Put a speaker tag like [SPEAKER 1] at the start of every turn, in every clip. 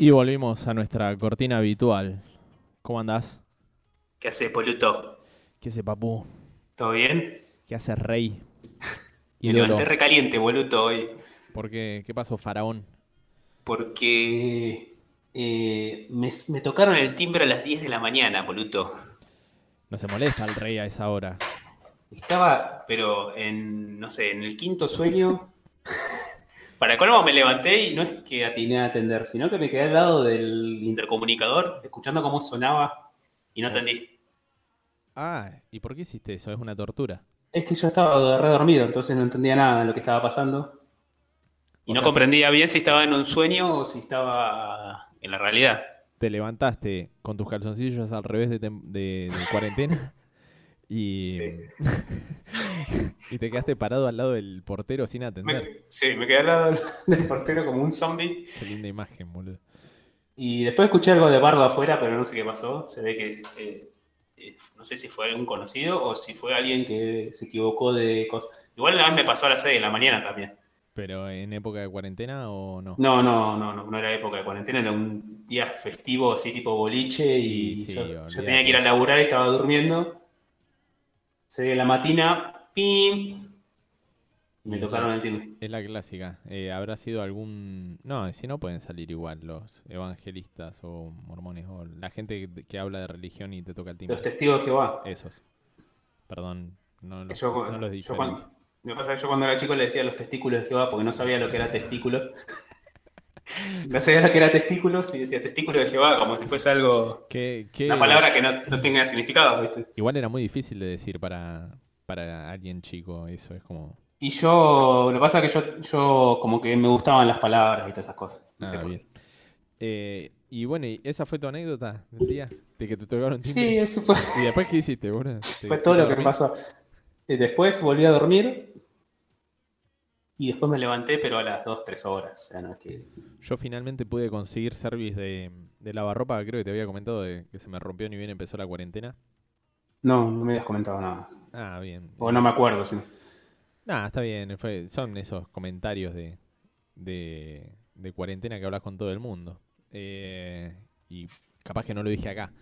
[SPEAKER 1] Y volvimos a nuestra cortina habitual. ¿Cómo andás?
[SPEAKER 2] ¿Qué hace, Poluto?
[SPEAKER 1] ¿Qué hace, papú?
[SPEAKER 2] ¿Todo bien?
[SPEAKER 1] ¿Qué hace, rey?
[SPEAKER 2] Me levanté recaliente, boluto, hoy.
[SPEAKER 1] ¿Por qué? ¿Qué pasó, faraón?
[SPEAKER 2] Porque eh, me, me tocaron el timbre a las 10 de la mañana, boluto.
[SPEAKER 1] No se molesta el rey a esa hora.
[SPEAKER 2] Estaba, pero en, no sé, en el quinto sueño. Para colmo me levanté y no es que atiné a atender, sino que me quedé al lado del intercomunicador, escuchando cómo sonaba y no atendí.
[SPEAKER 1] Ah, ¿y por qué hiciste eso? Es una tortura.
[SPEAKER 2] Es que yo estaba redormido, entonces no entendía nada de lo que estaba pasando. Y no comprendía bien si estaba en un sueño o si estaba en la realidad.
[SPEAKER 1] Te levantaste con tus calzoncillos al revés de, de cuarentena y, y te quedaste parado al lado del portero sin atender.
[SPEAKER 2] sí, me quedé al lado del portero como un zombie.
[SPEAKER 1] Qué linda imagen, boludo.
[SPEAKER 2] Y después escuché algo de bardo afuera, pero no sé qué pasó. Se ve que eh, eh, no sé si fue algún conocido o si fue alguien que se equivocó de cosas. Igual a mí me pasó a las 6 de la mañana también.
[SPEAKER 1] ¿Pero en época de cuarentena o no?
[SPEAKER 2] No, no, no, no, no era época de cuarentena, era un día festivo así tipo boliche y yo, tenía que ir a laburar y estaba durmiendo se la matina, pim, me tocaron el timbre.
[SPEAKER 1] Es la clásica. Eh, ¿Habrá sido algún...? No, si no pueden salir igual los evangelistas o mormones o la gente que, habla de religión y te toca el timbre.
[SPEAKER 2] Los testigos de Jehová.
[SPEAKER 1] Esos. Perdón, no los,
[SPEAKER 2] yo,
[SPEAKER 1] no los
[SPEAKER 2] yo cuando, me pasa que yo cuando era chico le decía los testículos de Jehová porque no sabía lo que era testículos. no sabía lo que era testículos y decía testículos de Jehová como si fuese algo. Una palabra que no, tenga significado, ¿viste?
[SPEAKER 1] Igual era muy difícil de decir para, para alguien chico, eso es como.
[SPEAKER 2] Y yo, lo que pasa es que yo, yo como que me gustaban las palabras y todas esas cosas.
[SPEAKER 1] ah, bien. Eh, y bueno, ¿esa fue tu anécdota del día? De que te tocaron
[SPEAKER 2] Sí, eso fue.
[SPEAKER 1] ¿Y después qué hiciste,
[SPEAKER 2] Fue todo lo que me pasó. Y después volví a dormir y después me levanté, pero a las 2, 3 horas.
[SPEAKER 1] Yo finalmente pude conseguir service de, de lavarropa, creo que te había comentado de que se me rompió ni bien empezó la cuarentena.
[SPEAKER 2] No, no me habías comentado nada.
[SPEAKER 1] Ah, bien.
[SPEAKER 2] O no me acuerdo, sí.
[SPEAKER 1] Nada, está bien. son esos comentarios de, de, de, cuarentena que hablas con todo el mundo. Eh, y capaz que no lo dije acá.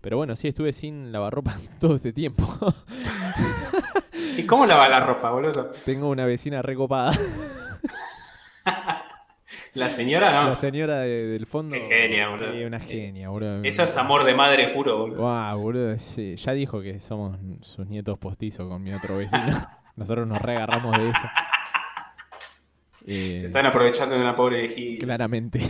[SPEAKER 1] Pero bueno, sí, estuve sin lavarropa todo este tiempo.
[SPEAKER 2] ¿Y cómo lava la ropa, boludo?
[SPEAKER 1] Tengo una vecina recopada.
[SPEAKER 2] ¿La señora no?
[SPEAKER 1] La señora del fondo.
[SPEAKER 2] Qué genia, boludo.
[SPEAKER 1] Sí, una genia, boludo.
[SPEAKER 2] Eso es amor de madre puro, boludo.
[SPEAKER 1] Wow, boludo. Sí. Ya dijo que somos sus nietos postizos con mi otro vecino. Nosotros nos reagarramos de eso.
[SPEAKER 2] Se están aprovechando de una pobre viejita.
[SPEAKER 1] Claramente.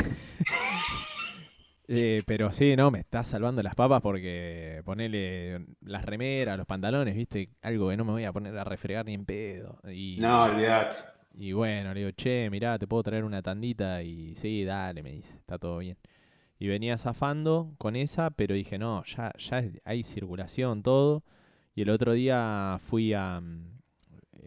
[SPEAKER 1] Eh, pero sí, no, me está salvando las papas porque ponele las remeras, los pantalones, viste, algo que no me voy a poner a refregar ni en pedo. Y,
[SPEAKER 2] no, olvidate.
[SPEAKER 1] Y bueno, le digo, che, mirá, te puedo traer una tandita. Y sí, dale, me dice, está todo bien. Y venía zafando con esa, pero dije, no, ya, ya hay circulación, todo. Y el otro día fui a, mm,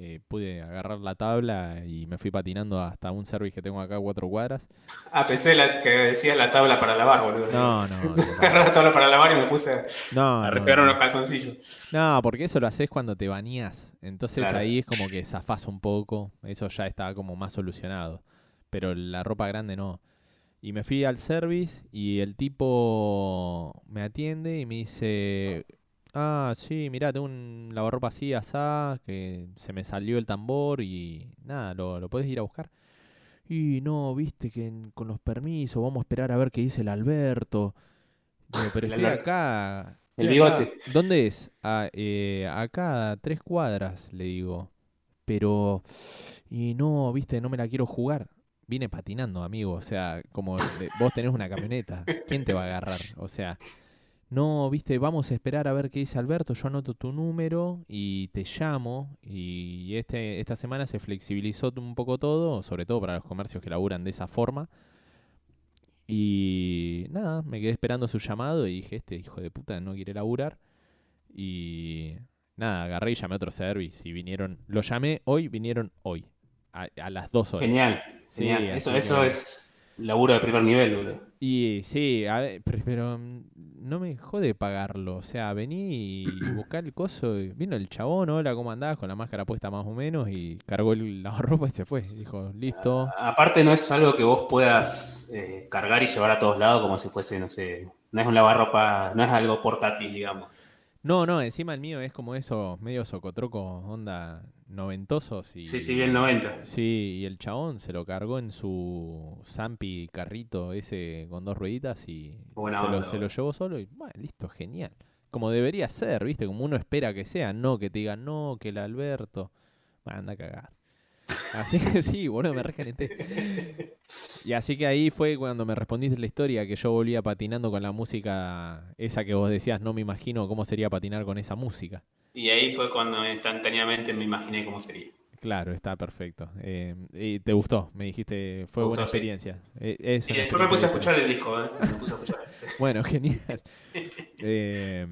[SPEAKER 1] eh, pude agarrar la tabla y me fui patinando hasta un service que tengo acá a cuatro cuadras.
[SPEAKER 2] Ah, pensé que decías la tabla para lavar, boludo.
[SPEAKER 1] No, no.
[SPEAKER 2] Agarré la tabla para lavar y me puse a refregar unos calzoncillos.
[SPEAKER 1] No, porque eso lo haces cuando te bañás. Entonces ahí es como que zafás un poco. Eso ya está como más solucionado. Pero la ropa grande no. Y me fui al service y el tipo me atiende y me dice, Ah, sí, mirá, tengo un lavarropa así, asá, que se me salió el tambor y nada, lo, lo podés ir a buscar. Y no, viste que con los permisos vamos a esperar a ver qué dice el Alberto. pero estoy acá.
[SPEAKER 2] El bigote.
[SPEAKER 1] ¿Dónde es? Ah, eh, acá, tres cuadras, le digo. Pero, y no, viste, no me la quiero jugar. Vine patinando, amigo. O sea, como vos tenés una camioneta, ¿quién te va a agarrar? O sea, no, viste, vamos a esperar a ver qué dice Alberto, yo anoto tu número y te llamo. Y este, esta semana se flexibilizó un poco todo, sobre todo para los comercios que laburan de esa forma. Y nada, me quedé esperando su llamado y dije, este hijo de puta no quiere laburar. Y nada, agarré y llamé a otro service y vinieron, lo llamé hoy, vinieron hoy, a, las dos horas.
[SPEAKER 2] Genial, sí, Eso, eso es laburo de primer nivel, boludo.
[SPEAKER 1] Y sí, pero mm, no me jode pagarlo. O sea, vení y buscar el coso. vino el chabón, hola, ¿cómo andás? Con la máscara puesta más o menos y cargó el lavarropa y se fue. Dijo, listo.
[SPEAKER 2] aparte no es algo que vos puedas eh, cargar y llevar a todos lados como si fuese, no sé, no es un lavarropa, no es algo portátil, digamos.
[SPEAKER 1] No, no, encima el mío es como eso, medio socotroco, onda noventosos. Y,
[SPEAKER 2] sí, sí, bien 90.
[SPEAKER 1] Sí, y el chabón se lo cargó en su Zampi carrito ese con dos rueditas y se, lo, se, lo, llevó solo y, bueno, listo, genial. Como debería ser, ¿viste? Como uno espera que sea, no que te digan, no, que el Alberto. Bueno, anda a cagar. Así que sí, bueno, me recalenté. Y así que ahí fue cuando me respondiste la historia que yo volvía patinando con la música esa que vos decías, no me imagino cómo sería patinar con esa música.
[SPEAKER 2] Y ahí fue cuando instantáneamente me imaginé cómo sería.
[SPEAKER 1] Claro, está perfecto. Eh, y te gustó, me dijiste, fue buena experiencia.
[SPEAKER 2] Eh, después me puse a escuchar el disco, ¿eh? Me puse a escuchar.
[SPEAKER 1] bueno, genial. Eh,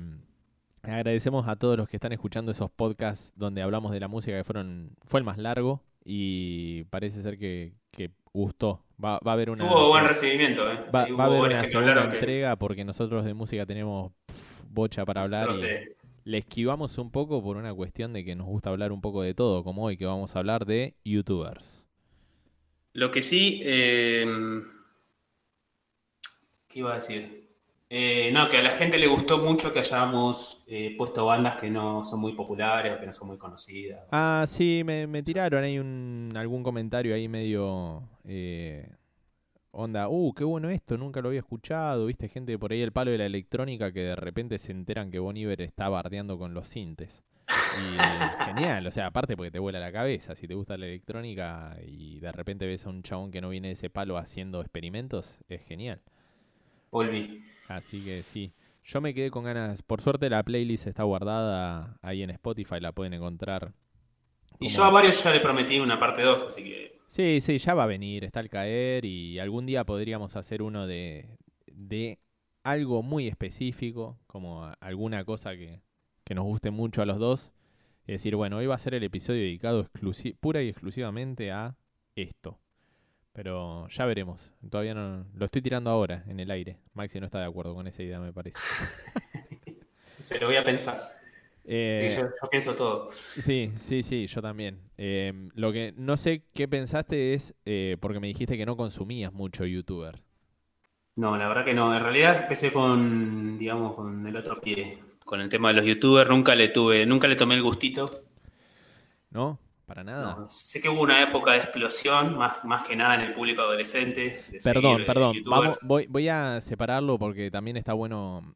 [SPEAKER 1] agradecemos a todos los que están escuchando esos podcasts donde hablamos de la música que fueron, fue el más largo, y parece ser que, gustó. Va, a haber una.
[SPEAKER 2] Tuvo buen recibimiento, ¿eh?
[SPEAKER 1] Va, a haber una segunda entrega porque nosotros de música tenemos bocha para hablar. Y le esquivamos un poco por una cuestión de que nos gusta hablar un poco de todo, como hoy que vamos a hablar de YouTubers.
[SPEAKER 2] Lo que sí. Eh, ¿Qué iba a decir? Eh, no, que a la gente le gustó mucho que hayamos eh, puesto bandas que no son muy populares o que no son muy conocidas.
[SPEAKER 1] Ah, sí, me, tiraron ahí un, algún comentario ahí medio eh, onda, uh, qué bueno esto, nunca lo había escuchado, viste gente por ahí el palo de la electrónica que de repente se enteran que Bon Iver está bardeando con los sintes. Y genial, o sea, aparte porque te vuela la cabeza, si te gusta la electrónica y de repente ves a un chabón que no viene de ese palo haciendo experimentos, es genial.
[SPEAKER 2] Volví.
[SPEAKER 1] Así que sí. Yo me quedé con ganas. Por suerte la playlist está guardada ahí en Spotify, la pueden encontrar.
[SPEAKER 2] Y yo a varios ya le prometí una parte 2, así que.
[SPEAKER 1] Sí, sí, ya va a venir, está al caer y algún día podríamos hacer uno de, de algo muy específico, como alguna cosa que, que nos guste mucho a los dos. Es decir, bueno, hoy va a ser el episodio dedicado pura y exclusivamente a esto. Pero ya veremos. Todavía no. Lo estoy tirando ahora en el aire. Maxi no está de acuerdo con esa idea, me parece.
[SPEAKER 2] Se lo voy a pensar. Eh, yo, pienso todo.
[SPEAKER 1] Sí, sí, sí, yo también. Eh, lo que no sé qué pensaste es, eh, porque me dijiste que no consumías mucho youtuber.
[SPEAKER 2] No, la verdad que no. En realidad empecé con, digamos, con el otro pie. Con el tema de los youtubers. Nunca le tuve, nunca le tomé el gustito.
[SPEAKER 1] ¿No? Para nada.
[SPEAKER 2] sé que hubo una época de explosión, más, más que nada en el público adolescente.
[SPEAKER 1] perdón, perdón. Vamos, voy, voy, a separarlo porque también está bueno.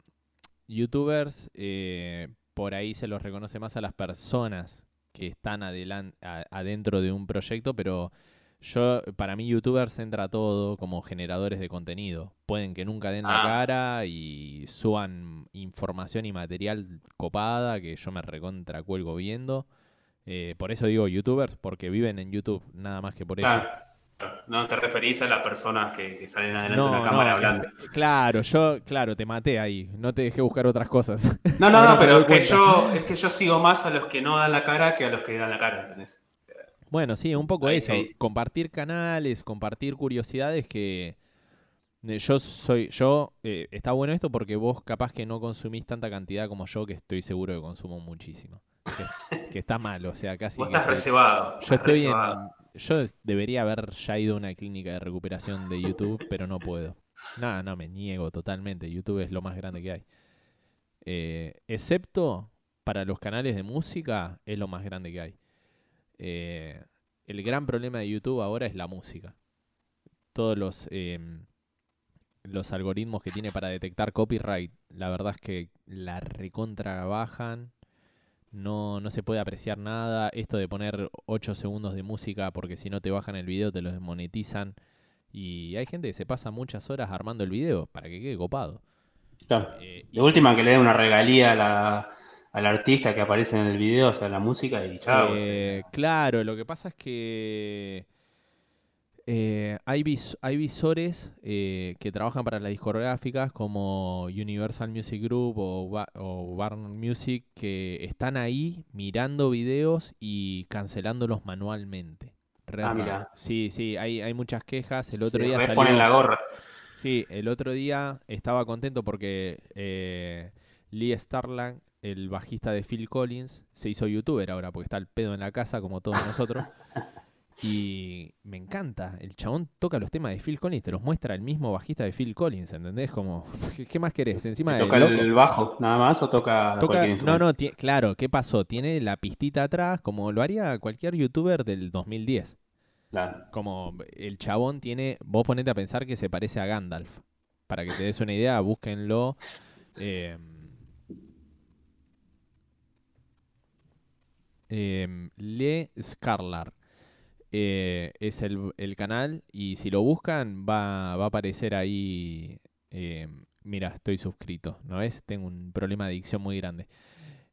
[SPEAKER 1] YouTubers, eh, por ahí se los reconoce más a las personas que están adentro de un proyecto, pero yo, para mí, YouTubers entra todo como generadores de contenido. Pueden que nunca den la ah. cara y suban información y material copada que yo me recontra cuelgo viendo. Eh, por eso digo youtubers, porque viven en YouTube, nada más que por eso.
[SPEAKER 2] No te referís a las personas que, salen adelante de una cámara hablando.
[SPEAKER 1] Claro, yo, claro, te maté ahí. No te dejé buscar otras cosas.
[SPEAKER 2] No, no, no, pero es que, yo, es que yo sigo más a los que no dan la cara que a los que dan la cara, ¿entendés?
[SPEAKER 1] Bueno, sí, un poco eso. Compartir canales, compartir curiosidades que eh, yo soy, yo, eh, está bueno esto porque vos capaz que no consumís tanta cantidad como yo, que estoy seguro que consumo muchísimo que, está mal, o sea, casi.
[SPEAKER 2] Vos estás reservado.
[SPEAKER 1] Yo estoy Yo debería haber ya ido a una clínica de recuperación de YouTube, pero no puedo. No, no, me niego totalmente. YouTube es lo más grande que hay. Eh, excepto para los canales de música, es lo más grande que hay. Eh, el gran problema de YouTube ahora es la música. Todos los, em, los algoritmos que tiene para detectar copyright, la verdad es que la recontra bajan no, no se puede apreciar nada. Esto de poner 8 segundos de música porque si no te bajan el video te lo desmonetizan. Y hay gente que se pasa muchas horas armando el video para que quede copado.
[SPEAKER 2] Claro. Eh, de última que le dé una regalía a la, al artista que aparece en el video, o sea, la música y chao.
[SPEAKER 1] Eh, claro, lo que pasa es que eh, hay, hay, visores eh, que trabajan para las discográficas como Universal Music Group o, Warner Music que están ahí mirando videos y cancelándolos manualmente. re
[SPEAKER 2] Ah, mirá.
[SPEAKER 1] Sí, sí, hay, hay muchas quejas. El otro día salió.
[SPEAKER 2] ponen la gorra.
[SPEAKER 1] Sí, el otro día estaba contento porque eh, Lee Starland, el bajista de Phil Collins, se hizo youtuber ahora porque está el pedo en la casa como todos nosotros. Y me encanta, el chabón toca los temas de Phil Collins, te los muestra el mismo bajista de Phil Collins, ¿entendés? Como, ¿qué, más querés? Encima
[SPEAKER 2] ¿Toca el bajo nada más o toca,
[SPEAKER 1] Toca- no, no, claro, ¿qué pasó? Tiene la pistita atrás, como lo haría cualquier youtuber del 2010.
[SPEAKER 2] Claro.
[SPEAKER 1] Como el chabón tiene, vos ponete a pensar que se parece a Gandalf. Para que te des una idea, búsquenlo. eh, Le Scarlar. Eh, es el, el canal y si lo buscan va, va a aparecer ahí. em, mira, estoy suscrito, ¿no ves? Tengo un problema de adicción muy grande.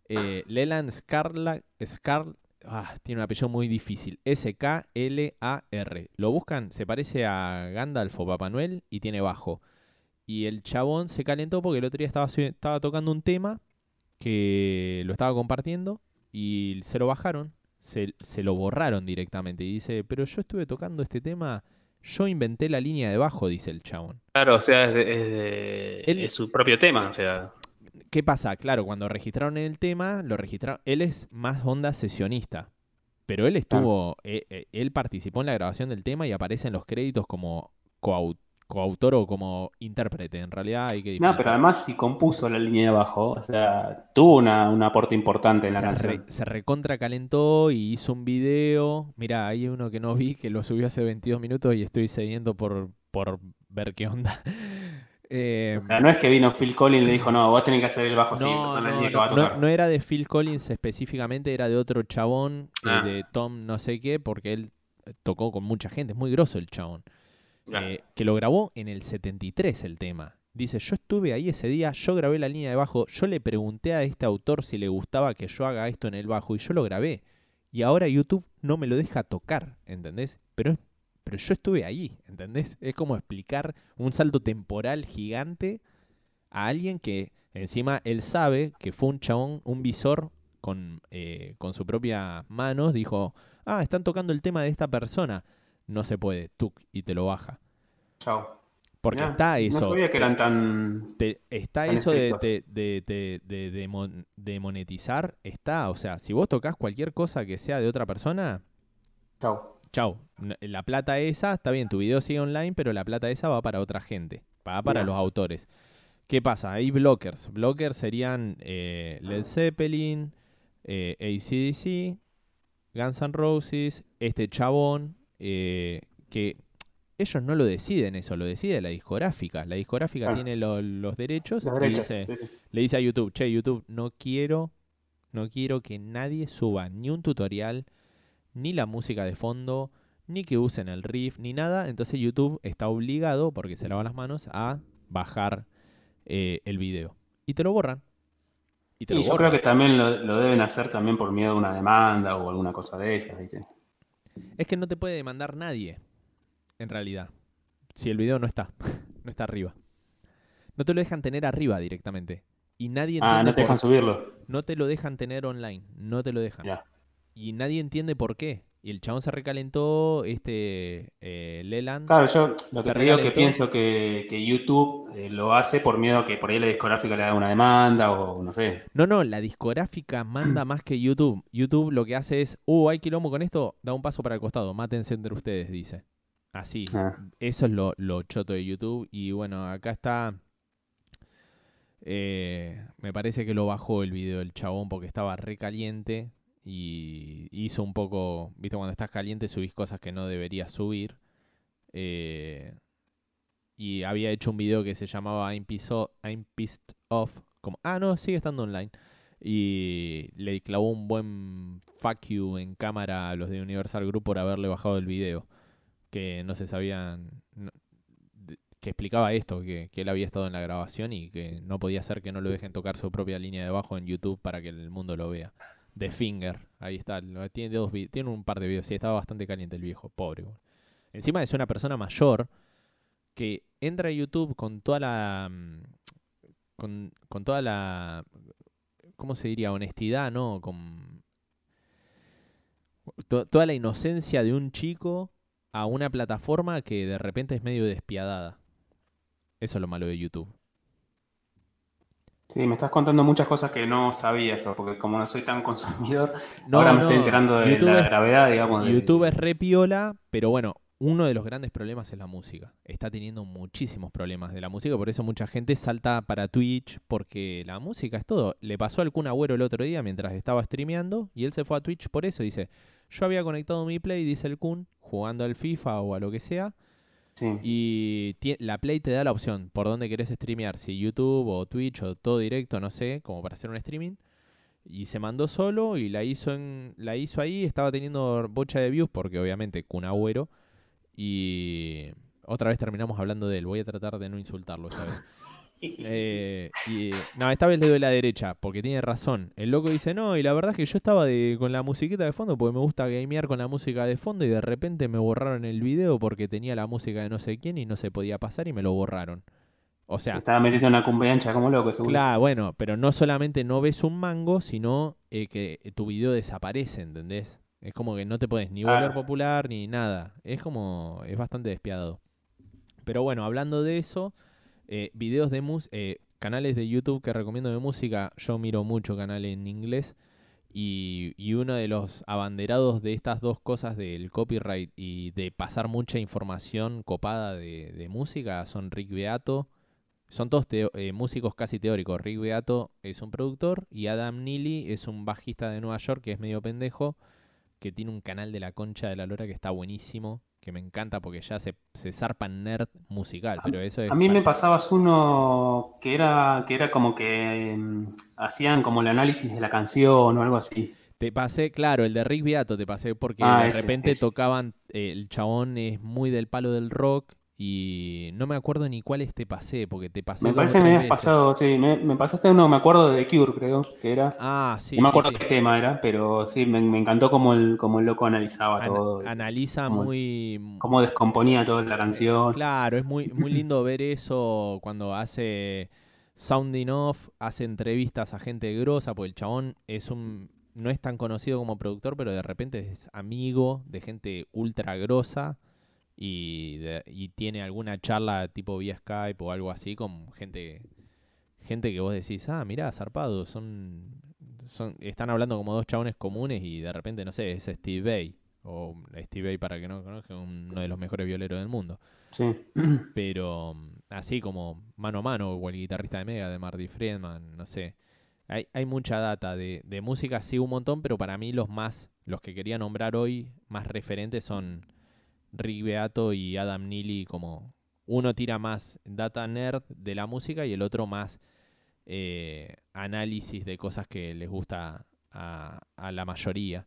[SPEAKER 1] Eh, Leland Scarla, Scar, ah, tiene un apellido muy difícil. S-K-L-A-R. Lo buscan, se parece a Gandalf o Papá Noel y tiene bajo. Y el chabón se calentó porque el otro día estaba, estaba tocando un tema que lo estaba compartiendo y se lo bajaron, se, se lo borraron directamente. Y dice, pero yo estuve tocando este tema, yo inventé la línea de bajo, dice el chabón.
[SPEAKER 2] Claro, o sea, es, de- es de-
[SPEAKER 1] Él-
[SPEAKER 2] es su propio tema, o sea.
[SPEAKER 1] ¿Qué pasa? Claro, cuando registraron el tema, lo registraron. Él es más onda sesionista. Pero él estuvo. eh, eh, él participó en la grabación del tema y aparece en los créditos como coau- coautor o como intérprete. En realidad hay que
[SPEAKER 2] No,
[SPEAKER 1] diferenciar.
[SPEAKER 2] pero además si compuso la línea de bajo, o sea, tuvo una, un aporte importante en la
[SPEAKER 1] se,
[SPEAKER 2] canción.
[SPEAKER 1] re- se recontra calentó y hizo un video. Mira, hay uno que no vi que lo subió hace 22 minutos y estoy cediendo por, por ver qué onda. Eh,
[SPEAKER 2] O sea, no es que vino Phil Collins y le dijo, no, vos tenés que hacer el bajo
[SPEAKER 1] No,
[SPEAKER 2] la
[SPEAKER 1] no, no,
[SPEAKER 2] va a
[SPEAKER 1] no-
[SPEAKER 2] tocar.
[SPEAKER 1] no era de Phil Collins específicamente, era de otro chabón, eh,
[SPEAKER 2] Ah.
[SPEAKER 1] de Tom no sé qué, porque él tocó con mucha gente, es muy grosso el chabón, Eh, que lo grabó en el 73 el tema. Dice, yo estuve ahí ese día, yo grabé la línea de bajo, yo le pregunté a este autor si le gustaba que yo haga esto en el bajo y yo lo grabé. Y ahora YouTube no me lo deja tocar, ¿entendés? Pero, pero yo estuve ahí, ¿entendés? Es como explicar un salto temporal gigante a alguien que encima él sabe que fue un chabón, un visor con, eh, con su propia manos, dijo, ah, están tocando el tema de esta persona. No se puede, tú, y te lo baja.
[SPEAKER 2] Chao.
[SPEAKER 1] Porque está eso.
[SPEAKER 2] No sabía que eran tan...
[SPEAKER 1] te- está
[SPEAKER 2] tan
[SPEAKER 1] eso de, de, de- de- de- de mon- de monetizar, está. O sea, si vos tocas cualquier cosa que sea de otra persona,
[SPEAKER 2] Chao.
[SPEAKER 1] chau. N- La plata esa, está bien, tu video sigue online, pero la plata esa va para otra gente, va para los autores. ¿Qué pasa? Hay blockers. Blockers serían eh, Led Zeppelin, eh, ACDC, Guns N' Roses, este chabón, eh, que ellos no lo deciden eso, lo decide la discográfica. La discográfica
[SPEAKER 2] Claro.
[SPEAKER 1] tiene lo- los derechos
[SPEAKER 2] Los
[SPEAKER 1] y
[SPEAKER 2] derechos.
[SPEAKER 1] dice-
[SPEAKER 2] sí, sí.
[SPEAKER 1] le dice a YouTube, che, YouTube, no quiero, no quiero que nadie suba ni un tutorial, ni la música de fondo, ni que usen el riff, ni nada. Entonces YouTube está obligado, porque se lava las manos, a bajar eh, el video. Y te lo borran. Y te
[SPEAKER 2] Y
[SPEAKER 1] lo
[SPEAKER 2] yo
[SPEAKER 1] borran.
[SPEAKER 2] creo que también lo, lo deben hacer también por miedo a una demanda o alguna cosa de esas, ¿viste?
[SPEAKER 1] Es que no te puede demandar nadie, en realidad. Si el video no está, no está arriba. No te lo dejan tener arriba directamente. Y nadie
[SPEAKER 2] Ah, no te dejan subirlo.
[SPEAKER 1] no te lo dejan tener online. No te lo dejan. Y nadie entiende por qué. Y el chabón se recalentó, este eh, Leland.
[SPEAKER 2] Claro, yo lo que te digo es que pienso que, que YouTube eh, lo hace por miedo a que por ahí la discográfica le haga una demanda o no sé.
[SPEAKER 1] No, no, la discográfica manda más que YouTube. YouTube lo que hace es, uh, hay quilombo con esto, da un paso para el costado, mátense entre ustedes, dice. Así.
[SPEAKER 2] Ah.
[SPEAKER 1] Eso es lo, lo choto de YouTube. Y bueno, acá está. eh, me parece que lo bajó el video del chabón porque estaba re caliente. Y hizo un poco. Viste, cuando estás caliente subís cosas que no deberías subir. Eh, y había hecho un video que se llamaba I'm, Piso- I'm Pissed Off. Como, ah, no, sigue estando online. Y le clavó un buen fuck you en cámara a los de Universal Group por haberle bajado el video que no se sabían, que explicaba esto, que, que él había estado en la grabación y que no podía ser que no lo dejen tocar su propia línea de bajo en YouTube para que el mundo lo vea. The Finger, ahí está, tiene, dos, tiene un par de videos, sí, estaba bastante caliente el viejo, pobre. Encima es una persona mayor que entra a YouTube con toda la... mm, Con, con toda la... ¿Cómo se diría? Honestidad, ¿no? Con toda la inocencia de un chico a una plataforma que de repente es medio despiadada. Eso es lo malo de YouTube.
[SPEAKER 2] Sí, me estás contando muchas cosas que no sabía yo, porque como no soy tan consumidor, ahora me estoy enterando de la gravedad, digamos.
[SPEAKER 1] YouTube es re piola, pero bueno, uno de los grandes problemas es la música. Está teniendo muchísimos problemas de la música, por eso mucha gente salta para Twitch, porque la música es todo. Le pasó al Kun Agüero el otro día mientras estaba streameando, y él se fue a Twitch por eso. Dice, yo había conectado mi Play, dice el Kun, jugando al FIFA o a lo que sea, y la Play te da la opción por dónde querés streamear, si YouTube o Twitch o todo directo, no sé, como para hacer un streaming. Y se mandó solo y la hizo en la hizo ahí, estaba teniendo bocha de views porque obviamente Kun Agüero y otra vez terminamos hablando de él, voy a tratar de no insultarlo esta vez. Eh, y, no, esta vez le doy la derecha, porque tiene razón. El loco dice, no, y la verdad es que yo estaba de, con la musiquita de fondo, porque me gusta gamear con la música de fondo, y de repente me borraron el video porque tenía la música de no sé quién y no se podía pasar y me lo borraron. O sea...
[SPEAKER 2] Estaba metiendo una cumbiancha como loco, seguro.
[SPEAKER 1] Claro, bueno, pero no solamente no ves un mango, sino eh, que tu video desaparece, ¿entendés? Es como que no te puedes ni volver popular ni nada. Es como, es bastante despiadado. Pero bueno, hablando de eso... Eh, videos de música, eh, canales de YouTube que recomiendo de música, yo miro mucho canales en inglés. Y, uno de los abanderados de estas dos cosas del copyright y de pasar mucha información copada de, música son Rick Beato. Son todos eh, músicos casi teóricos. Rick Beato es un productor y Adam Neely es un bajista de Nueva York que es medio pendejo, que tiene un canal de la concha de la lora que está buenísimo que me encanta porque ya se, se zarpa nerd musical, pero eso es...
[SPEAKER 2] A mí me pasabas uno que era, que era como que em, hacían como el análisis de la canción o algo así.
[SPEAKER 1] Te pasé, claro, el de Rick Beato te pasé porque ah, de repente tocaban, eh, el chabón es muy del palo del rock y no me acuerdo ni cuál te pasé, porque te pasé.
[SPEAKER 2] Me parece que me habías pasado, sí, me, me, pasaste uno, me acuerdo de The Cure, creo que era.
[SPEAKER 1] Ah, sí.
[SPEAKER 2] No me acuerdo qué tema era, pero sí, me, encantó cómo el, cómo el loco analizaba todo.
[SPEAKER 1] Analiza muy.
[SPEAKER 2] Cómo descomponía toda la canción.
[SPEAKER 1] Claro, es muy, muy lindo ver eso cuando hace sounding off, hace entrevistas a gente grosa, porque el chabón es un. No es tan conocido como productor, pero de repente es amigo de gente ultra grosa y, tiene alguna charla tipo vía Skype o algo así con gente gente que vos decís, ah, mirá, zarpado, son, son están hablando como dos chabones comunes y de repente, no sé, es Steve Bay. O Steve Bay, para que no conozca, uno de los mejores violeros del mundo.
[SPEAKER 2] Sí.
[SPEAKER 1] Pero así como mano a mano, o el guitarrista de Mega, de Marty Friedman, no sé. Hay, hay mucha data de, de música, sí, un montón, pero para mí los más, los que quería nombrar hoy, más referentes son Rick Beato y Adam Neely como uno tira más data nerd de la música y el otro más eh, análisis de cosas que les gusta a, la mayoría.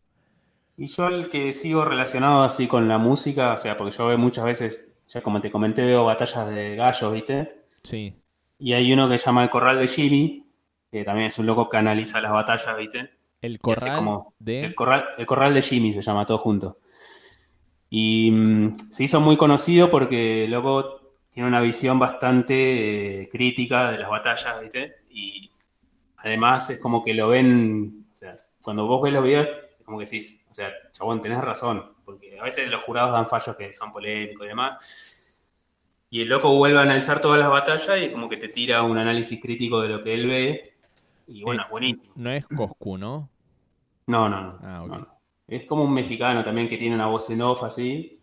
[SPEAKER 2] Y yo el que sigo relacionado así con la música, o sea, porque yo veo muchas veces, ya como te comenté, veo batallas de gallos, ¿viste?
[SPEAKER 1] Sí.
[SPEAKER 2] Y hay uno que se llama El Corral de Jimmy, que también es un loco que analiza las batallas, ¿viste?
[SPEAKER 1] El Corral de...
[SPEAKER 2] El corral, el corral de Jimmy se llama todo junto. Y mm, se hizo muy conocido porque luego tiene una visión bastante eh, crítica de las batallas, ¿viste? Y además es como que lo ven, o sea, cuando vos ves los videos, es como que decís, o sea, chabón, tenés razón, porque a veces los jurados dan fallos que son polémicos y demás. Y el loco vuelve a analizar todas las batallas y como que te tira un análisis crítico de lo que él ve. Y bueno, es buenísimo.
[SPEAKER 1] No es Coscu, ¿no?
[SPEAKER 2] No, no, no. Ah, okay. Es como un mexicano también que tiene una voz en off así.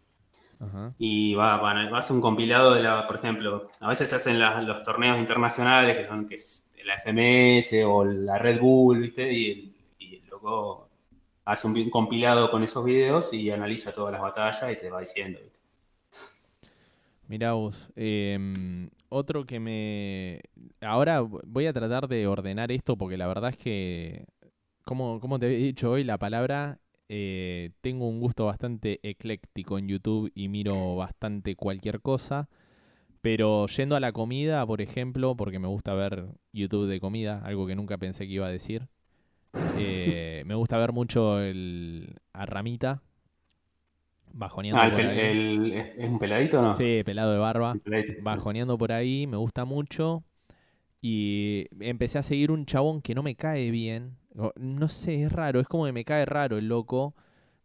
[SPEAKER 2] Y va, va, a hacer un compilado de la, por ejemplo, a veces se hacen los torneos internacionales que son que es la FMS o la Red Bull, ¿viste? Y, el loco hace un compilado con esos videos y analiza todas las batallas y te va diciendo, ¿viste?
[SPEAKER 1] Mirá vos, em, otro que me... Ahora voy a tratar de ordenar esto porque la verdad es que, como, como te he dicho hoy, la palabra eh, tengo un gusto bastante ecléctico en YouTube y miro bastante cualquier cosa. Pero yendo a la comida, por ejemplo, porque me gusta ver YouTube de comida, algo que nunca pensé que iba a decir. Eh, me gusta ver mucho el a Ramita. Bajoneando
[SPEAKER 2] ah, ¿Es un peladito o no?
[SPEAKER 1] Sí, pelado de barba. Bajoneando por ahí, me gusta mucho. Y empecé a seguir un chabón que no me cae bien, no sé, es raro, es como que me cae raro el loco,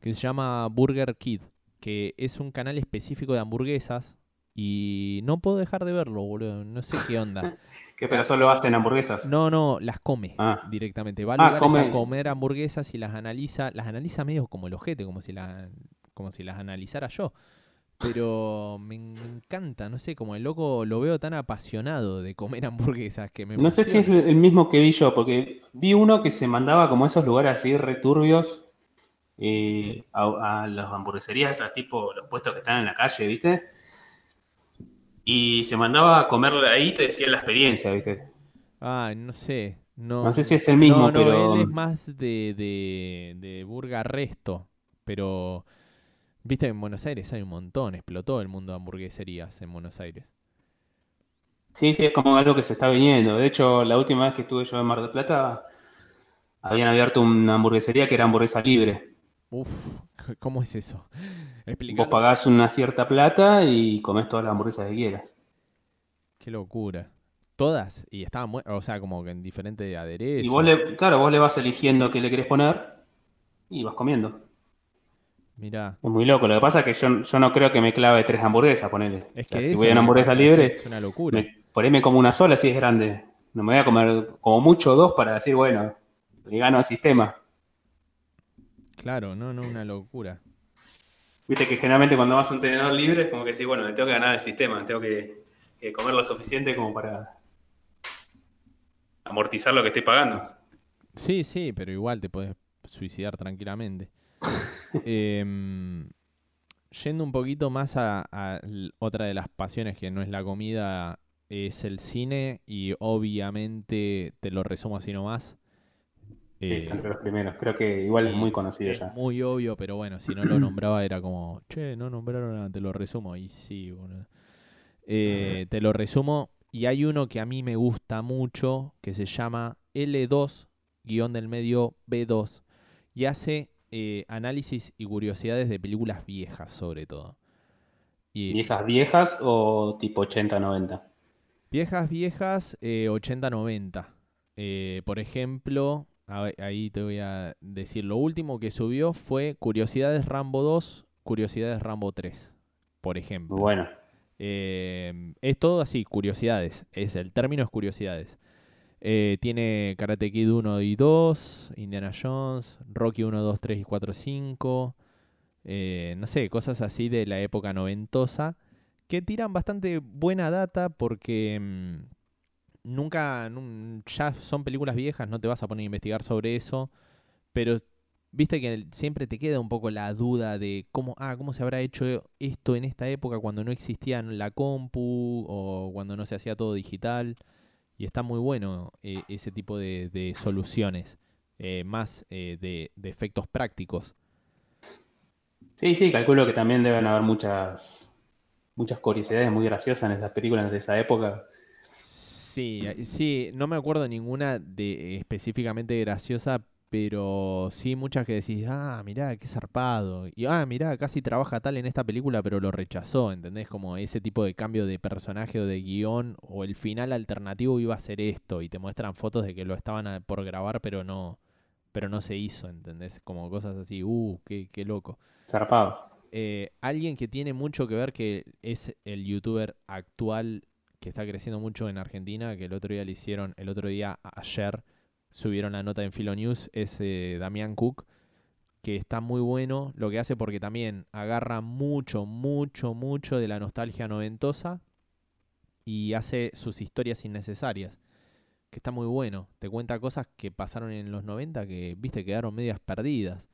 [SPEAKER 1] que se llama Burger Kid, que es un canal específico de hamburguesas y no puedo dejar de verlo, boludo. No sé qué onda.
[SPEAKER 2] ¿Qué, pero solo hacen hamburguesas?
[SPEAKER 1] No, no, las come
[SPEAKER 2] Ah.
[SPEAKER 1] directamente. Va a
[SPEAKER 2] Ah,
[SPEAKER 1] lugares
[SPEAKER 2] come.
[SPEAKER 1] a comer hamburguesas y las analiza. Las analiza medio como el ojete, como si, la, como si las analizara yo. Pero me encanta, no sé, como el loco lo veo tan apasionado de comer hamburguesas que me
[SPEAKER 2] No sé si es el mismo que vi yo, porque vi uno que se mandaba como a esos lugares así returbios eh, a, a las hamburgueserías, a tipo los puestos que están en la calle, ¿viste? Y se mandaba a comer ahí, te decía la experiencia, ¿viste?
[SPEAKER 1] Ah, no sé. No,
[SPEAKER 2] No sé si es el mismo,
[SPEAKER 1] no, no,
[SPEAKER 2] pero
[SPEAKER 1] él es más de, de, de Burga Resto. Pero, viste, en Buenos Aires hay un montón. Explotó el mundo de hamburgueserías en Buenos Aires.
[SPEAKER 2] sí, sí, es como algo que se está viniendo. De hecho, la última vez que estuve yo en Mar del Plata, habían abierto una hamburguesería que era hamburguesa libre.
[SPEAKER 1] Uf, ¿cómo es eso?
[SPEAKER 2] Vos
[SPEAKER 1] Explicando.
[SPEAKER 2] pagás una cierta plata y comés todas las hamburguesas que quieras.
[SPEAKER 1] Qué locura. Todas. Y estaban, o sea, como que en diferentes aderezos.
[SPEAKER 2] Y vos le, claro, vos le vas eligiendo qué le querés poner y vas comiendo.
[SPEAKER 1] Mirá.
[SPEAKER 2] Es muy loco. Lo que pasa es que yo, yo no creo que me clave tres hamburguesas, ponele.
[SPEAKER 1] Es
[SPEAKER 2] O sea,
[SPEAKER 1] que
[SPEAKER 2] si voy a una hamburguesa libre,
[SPEAKER 1] Es una locura.
[SPEAKER 2] me- por ahí me como una sola si es grande. No me voy a comer como mucho dos para decir, bueno, le gano al sistema.
[SPEAKER 1] Claro, no, no, una locura.
[SPEAKER 2] Viste que generalmente cuando vas a un tenedor libre es como que decís, bueno, me tengo que ganar al sistema, tengo que, que comer lo suficiente como para amortizar lo que estoy pagando.
[SPEAKER 1] Sí, sí, pero igual te puedes suicidar tranquilamente. Em, yendo un poquito más a, otra de las pasiones que no es la comida, es el cine y obviamente te lo resumo así nomás. Eh,
[SPEAKER 2] entre los primeros. Creo que igual es muy conocido
[SPEAKER 1] es
[SPEAKER 2] ya.
[SPEAKER 1] muy obvio, pero bueno, si no lo nombraba era como, che, no nombraron nada, te lo resumo. Y sí, boludo. Eh, te lo resumo. Y hay uno que a mí me gusta mucho, que se llama L2, guion del medio B2, y hace eh, análisis y curiosidades de películas viejas, sobre todo. Y
[SPEAKER 2] ¿Viejas viejas o tipo 80-90?
[SPEAKER 1] Viejas, viejas, eh, 80-90. Eh, por ejemplo, ver, ahí te voy a decir, lo último que subió fue Curiosidades Rambo 2, Curiosidades Rambo 3, por ejemplo.
[SPEAKER 2] Bueno.
[SPEAKER 1] Eh, es todo así, curiosidades. Es, el término es curiosidades. Eh, tiene Karate Kid 1 y 2, Indiana Jones, Rocky 1, 2, 3 y 4, 5. eh, no sé, cosas así de la época noventosa que tiran bastante buena data porque mm, nunca, nun- ya son películas viejas, no te vas a poner a investigar sobre eso, pero viste que siempre te queda un poco la duda de cómo, ah, cómo se habrá hecho esto en esta época cuando no existía la compu o cuando no se hacía todo digital. Y está muy bueno eh, ese tipo de, de soluciones, eh, más eh, de, de efectos prácticos.
[SPEAKER 2] Sí, sí, calculo que también deben haber muchas, muchas curiosidades muy graciosas en esas películas de esa época.
[SPEAKER 1] Sí, sí, no me acuerdo ninguna de específicamente graciosa, pero sí muchas que decís, ah, mirá, qué zarpado. Y ah, mirá, casi trabaja tal en esta película, pero lo rechazó, ¿entendés? Como ese tipo de cambio de personaje o de guion, o el final alternativo iba a ser esto, y te muestran fotos de que lo estaban a- por grabar, pero no, pero no se hizo, ¿entendés? Como cosas así, uh, qué, qué loco.
[SPEAKER 2] Zarpado.
[SPEAKER 1] Eh, alguien que tiene mucho que ver, que es el youtuber actual que está creciendo mucho en Argentina, que el otro día le hicieron, el otro día, ayer, subieron la nota en Filo News, es eh, Damián Cook, que está muy bueno lo que hace porque también agarra mucho, mucho, mucho de la nostalgia noventosa y hace sus historias innecesarias, que está muy bueno. Te cuenta cosas que pasaron en los 90 que, viste, quedaron medias perdidas.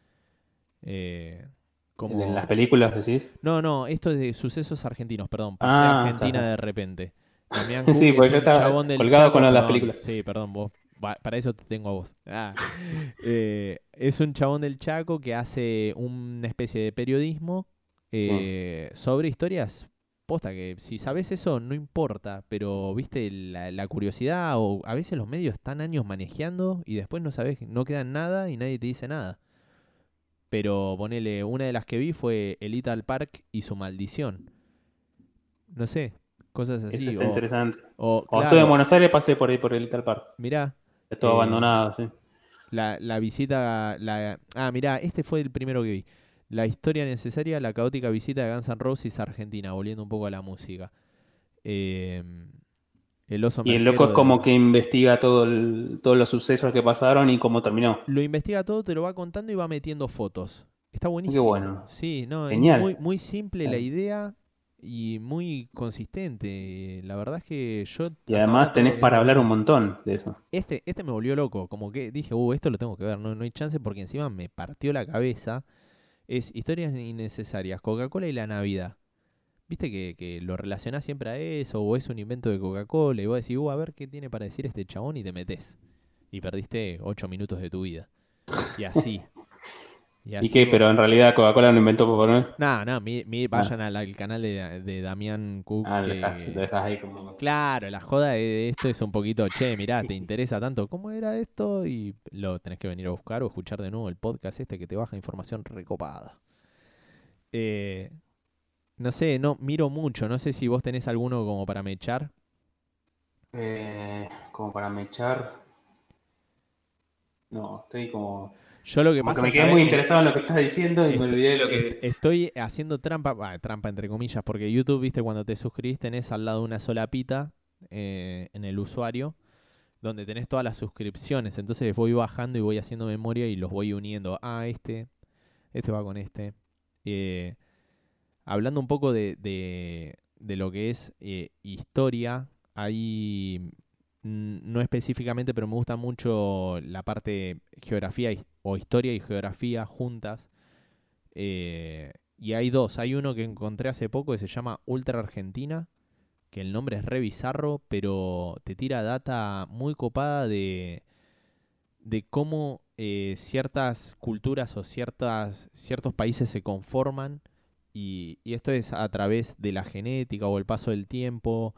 [SPEAKER 1] Eh, como...
[SPEAKER 2] En las películas decís.
[SPEAKER 1] No, no, esto es de sucesos argentinos, perdón. Pasé
[SPEAKER 2] Ah,
[SPEAKER 1] a Argentina de repente. Damián
[SPEAKER 2] Sí,
[SPEAKER 1] Cook
[SPEAKER 2] porque
[SPEAKER 1] es
[SPEAKER 2] yo estaba colgado
[SPEAKER 1] Chaco,
[SPEAKER 2] con las
[SPEAKER 1] perdón.
[SPEAKER 2] películas.
[SPEAKER 1] Sí, perdón, vos. Para eso te tengo a vos. Ah. Eh, es un chabón del Chaco que hace una especie de periodismo eh, sobre historias. Posta que si sabes eso no importa, pero viste la, la curiosidad o a veces los medios están años manejando y después no sabes, no quedan nada y nadie te dice nada. Pero ponele, una de las que vi fue El Ital Park y su maldición. No sé, cosas así.
[SPEAKER 2] Eso está
[SPEAKER 1] o,
[SPEAKER 2] interesante.
[SPEAKER 1] o,
[SPEAKER 2] Cuando
[SPEAKER 1] claro,
[SPEAKER 2] estuve en Buenos Aires pasé por ahí por el Little Park.
[SPEAKER 1] mirá,
[SPEAKER 2] todo
[SPEAKER 1] Eh,
[SPEAKER 2] abandonado, sí.
[SPEAKER 1] la, la visita. La, ah, mirá, este fue el primero que vi. La historia necesaria, la caótica visita de Guns N' Roses a Argentina, volviendo un poco a la música. Eh, el oso
[SPEAKER 2] y el loco es
[SPEAKER 1] de-
[SPEAKER 2] como que investiga todo el- todos los sucesos que pasaron y cómo terminó.
[SPEAKER 1] Lo investiga todo, te lo va contando y va metiendo fotos. Está buenísimo.
[SPEAKER 2] bueno.
[SPEAKER 1] Sí, no,
[SPEAKER 2] Genial.
[SPEAKER 1] es muy, muy simple la idea y muy consistente. La verdad es que yo...
[SPEAKER 2] Y además tenés para hablar un montón de eso.
[SPEAKER 1] Este, este me volvió loco, como que dije, uh, esto lo tengo que ver, no, no hay chance porque encima me partió la cabeza. Es historias innecesarias, Coca-Cola y la Navidad. Viste que, que lo relacionás siempre a eso, o es un invento de Coca-Cola, y vos decís, uh, a ver qué tiene para decir este chabón, y te metes. Y perdiste ocho minutos de tu vida. Y así.
[SPEAKER 2] ¿Y
[SPEAKER 1] así
[SPEAKER 2] qué? Pero en realidad Coca-Cola no inventó Papá Noel.
[SPEAKER 1] No, no, mi- mi- vayan al, al canal de, de Damián Cook.
[SPEAKER 2] Ah, lo
[SPEAKER 1] que-
[SPEAKER 2] dejás, lo dejás ahí como.
[SPEAKER 1] Claro, la joda de esto es un poquito, che, mirá, te interesa tanto, ¿cómo era esto? Y lo tenés que venir a buscar o escuchar de nuevo el podcast este que te baja información recopada. Eh, no sé, no, miro mucho, no sé si vos tenés alguno como para mechar.
[SPEAKER 2] eh, como para mechar. No, estoy como.
[SPEAKER 1] Yo lo que
[SPEAKER 2] Como que
[SPEAKER 1] pasa
[SPEAKER 2] me quedé
[SPEAKER 1] ¿sabés
[SPEAKER 2] muy interesado en lo que estás diciendo y me
[SPEAKER 1] Est-
[SPEAKER 2] olvidé de lo que.
[SPEAKER 1] Estoy haciendo trampa, trampa entre comillas, porque YouTube, viste, cuando te suscribís tenés al lado una sola pita eh, en el usuario, donde tenés todas las suscripciones. Entonces voy bajando y voy haciendo memoria y los voy uniendo. Ah, este, este va con este. Eh, hablando un poco de, de- de lo que es eh, historia, mm, no específicamente, pero me gusta mucho la parte geografía o historia y geografía juntas. Eh, y hay dos. Hay uno que encontré hace poco que se llama Ultra Argentina, que el nombre es re bizarro, pero te tira data muy copada de, de cómo eh, ciertas culturas o ciertas, ciertos países se conforman. Y, y esto es a través de la genética o el paso del tiempo,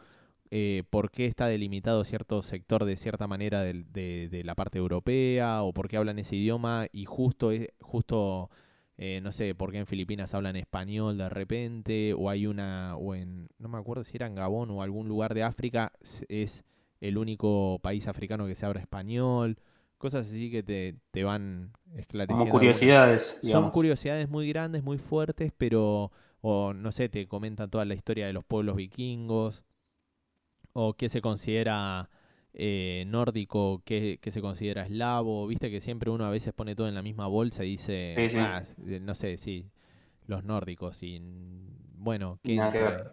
[SPEAKER 1] eh, por qué está delimitado cierto sector de cierta manera de, de la parte europea, o por qué hablan ese idioma, y justo, es- justo eh, no sé, por qué en Filipinas hablan español de repente, o hay una, o en, no me acuerdo si era en Gabón o algún lugar de África, es el único país africano que se habla español, cosas así que te, te van esclareciendo.
[SPEAKER 2] Como curiosidades,
[SPEAKER 1] son curiosidades muy grandes, muy fuertes, pero, o no sé, te comentan toda la historia de los pueblos vikingos, o qué se considera eh, nórdico, qué, qué se considera eslavo, viste que siempre uno a veces pone todo en la misma bolsa y dice,
[SPEAKER 2] Sí, sí.
[SPEAKER 1] "Ah, eh, no sé, sí, los nórdicos, y bueno.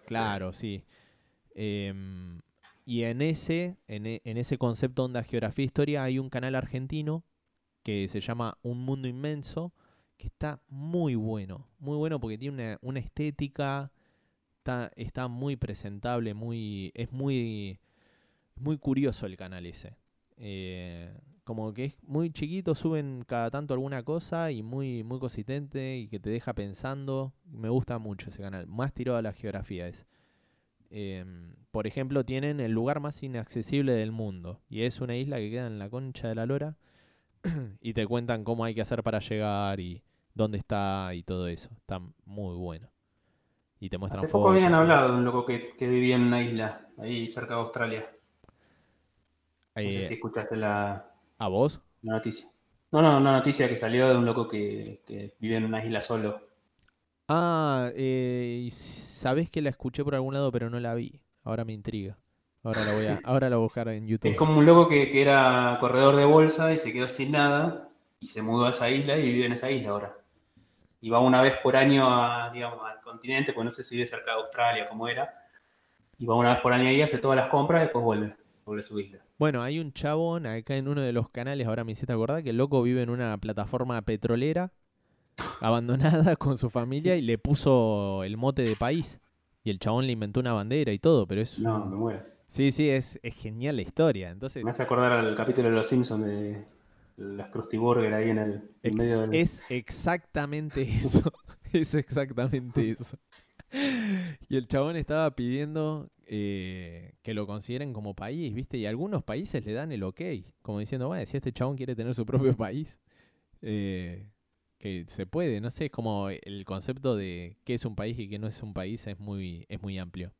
[SPEAKER 1] Claro, sí. Em, y en ese, en, e- en ese concepto onda geografía e historia hay un canal argentino que se llama Un Mundo Inmenso, que está muy bueno, muy bueno porque tiene una, una estética, está, muy presentable, muy, es muy, muy curioso el canal ese. Eh, como que es muy chiquito, suben cada tanto alguna cosa y muy, muy consistente y que te deja pensando. Me gusta mucho ese canal, más tirado a la geografía es. Em, por ejemplo, tienen el lugar más inaccesible del mundo y es una isla que queda en la concha de la lora y te cuentan cómo hay que hacer para llegar y dónde está y todo eso. Está muy bueno. Y te muestran
[SPEAKER 2] Hace poco habían hablado de un loco que, que vivía en una isla, ahí cerca de Australia. No sé si escuchaste la,
[SPEAKER 1] ¿A vos?
[SPEAKER 2] la noticia. No, no, una noticia que salió de un loco que, que vive en una isla solo.
[SPEAKER 1] Ah, eh, y sabés que la escuché por algún lado, pero no la vi. Ahora me intriga. Ahora la voy a, ahora la voy a buscar en YouTube.
[SPEAKER 2] Es como un loco que, que era corredor de bolsa y se quedó sin nada y se mudó a esa isla y vive en esa isla ahora. Y va una vez por año a, digamos, al continente, pues no sé si vive cerca de Australia, como era. Y va una vez por año ahí, hace todas las compras y después vuelve, vuelve a su isla.
[SPEAKER 1] Bueno, hay un chabón acá en uno de los canales, ahora me hiciste acordar, que el loco vive en una plataforma petrolera abandonada con su familia y le puso el mote de país. Y el chabón le inventó una bandera y todo, pero es...
[SPEAKER 2] No, me muero.
[SPEAKER 1] Sí, sí, es, es genial la historia. Entonces,
[SPEAKER 2] Me hace acordar al capítulo de Los Simpsons de las Krusty Burger ahí en el en medio del...
[SPEAKER 1] es exactamente eso. es exactamente eso. Y el chabón estaba pidiendo eh, que lo consideren como país, ¿viste? Y algunos países le dan el ok, como diciendo, bueno, si este chabón quiere tener su propio país, eh, que se puede, no sé, es como el concepto de qué es un país y qué no es un país es muy, es muy amplio.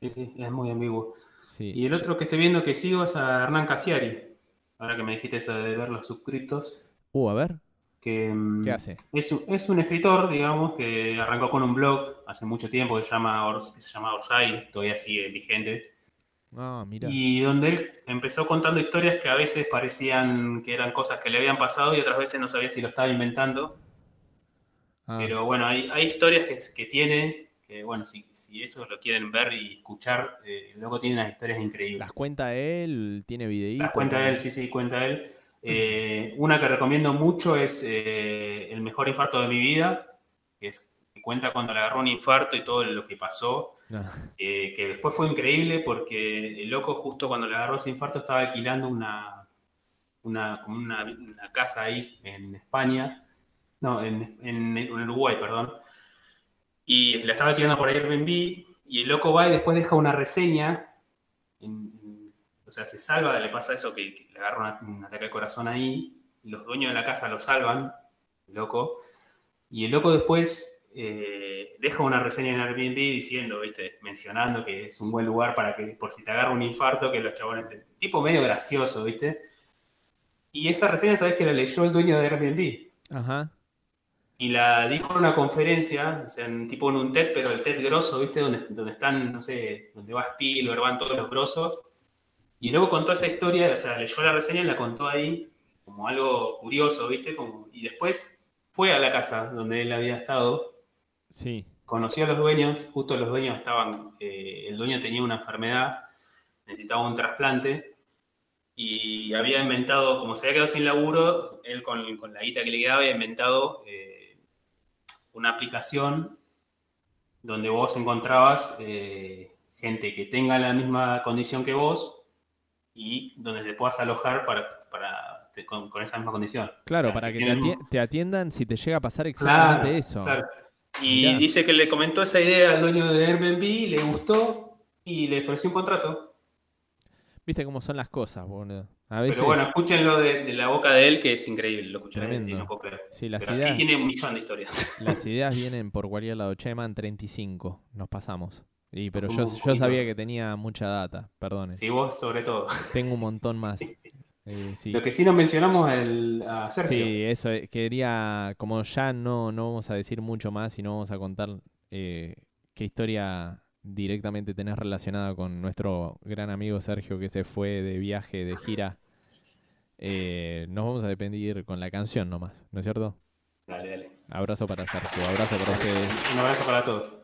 [SPEAKER 2] Sí, sí, es muy ambiguo.
[SPEAKER 1] Sí.
[SPEAKER 2] Y el otro que estoy viendo que sigo es a Hernán Casiari. Ahora que me dijiste eso de ver los suscriptos,
[SPEAKER 1] Uh, a ver.
[SPEAKER 2] Que, mm,
[SPEAKER 1] ¿Qué hace?
[SPEAKER 2] Es, un- es un escritor, digamos, que arrancó con un blog hace mucho tiempo que se llama, Ors- que se llama Orsay, todavía sigue vigente.
[SPEAKER 1] Ah, mira.
[SPEAKER 2] Y donde él empezó contando historias que a veces parecían que eran cosas que le habían pasado y otras veces no sabía si lo estaba inventando.
[SPEAKER 1] Ah,
[SPEAKER 2] Pero bueno, hay, hay historias que, que tiene, que bueno, si, si eso lo quieren ver y escuchar, eh, luego tiene unas historias increíbles.
[SPEAKER 1] las cuenta él, tiene videíto.
[SPEAKER 2] Las cuenta él, sí, sí, cuenta él. Eh, una que recomiendo mucho es eh, El mejor infarto de mi vida, que, es, cuenta cuando le agarró un infarto y todo lo que pasó,
[SPEAKER 1] Ah,
[SPEAKER 2] eh, que después fue increíble porque el loco justo cuando le agarró ese infarto estaba alquilando una, una, una, una casa ahí en España, no, en, en- en Uruguay, perdón, y la estaba alquilando por Airbnb y el loco va y después deja una reseña, en- o sea, se salva, le pasa eso que, que le agarra un ataque al corazón ahí, los dueños de la casa lo salvan, el loco, y el loco después eh, deja una reseña en Airbnb diciendo, viste, mencionando que es un buen lugar para que, por si te agarra un infarto, que los chabones, tipo medio gracioso, viste. Y esa reseña, sabes que la leyó el dueño de Airbnb.
[SPEAKER 1] Ajá.
[SPEAKER 2] Y la dijo en una conferencia, o sea, en, tipo en un TED, pero el TED grosso, ¿viste? Donde, donde están, no sé, donde va Spielberg, van todos los grosos. Y luego contó esa historia, o sea, leyó la reseña y la contó ahí como algo curioso, ¿viste? Como, y después fue a la casa donde él había estado,
[SPEAKER 1] Sí.
[SPEAKER 2] conoció a los dueños, justo los dueños estaban, eh, el dueño tenía una enfermedad, necesitaba un trasplante y había inventado, como se había quedado sin laburo, él con, con la guita que le quedaba había inventado eh, una aplicación donde vos encontrabas eh, gente que tenga la misma condición que vos y donde te puedas alojar para, para- te- con, con esa misma condición.
[SPEAKER 1] Claro,
[SPEAKER 2] O sea,
[SPEAKER 1] para que te, atiendan si te llega a pasar exactamente
[SPEAKER 2] Claro,
[SPEAKER 1] eso.
[SPEAKER 2] claro. Y
[SPEAKER 1] Mirá.
[SPEAKER 2] dice que le comentó esa idea al dueño de Airbnb, le gustó y le ofreció un contrato.
[SPEAKER 1] Viste cómo son las cosas, boludo. A veces.
[SPEAKER 2] Pero bueno, escúchenlo de, de la boca de él, que es increíble. Lo escuché
[SPEAKER 1] Tremendo.
[SPEAKER 2] sí, no puedo creer.
[SPEAKER 1] Sí, las
[SPEAKER 2] Pero así
[SPEAKER 1] ideas,
[SPEAKER 2] tiene un millón de historias.
[SPEAKER 1] las ideas vienen por cualquier lado. Cheman 35, nos pasamos. Y, pero yo, yo sabía que tenía mucha data, perdone.
[SPEAKER 2] Sí, vos sobre todo.
[SPEAKER 1] Tengo un montón más. Eh, sí.
[SPEAKER 2] Lo que sí nos mencionamos el, a Sergio.
[SPEAKER 1] Sí, eso, eh, quería, como ya no, no vamos a decir mucho más y no vamos a contar eh, qué historia directamente tenés relacionada con nuestro gran amigo Sergio que se fue de viaje, de gira, eh, nos vamos a dependir con la canción nomás, ¿no es cierto?
[SPEAKER 2] Dale, dale.
[SPEAKER 1] Abrazo para Sergio, abrazo para ustedes.
[SPEAKER 2] Un abrazo para todos.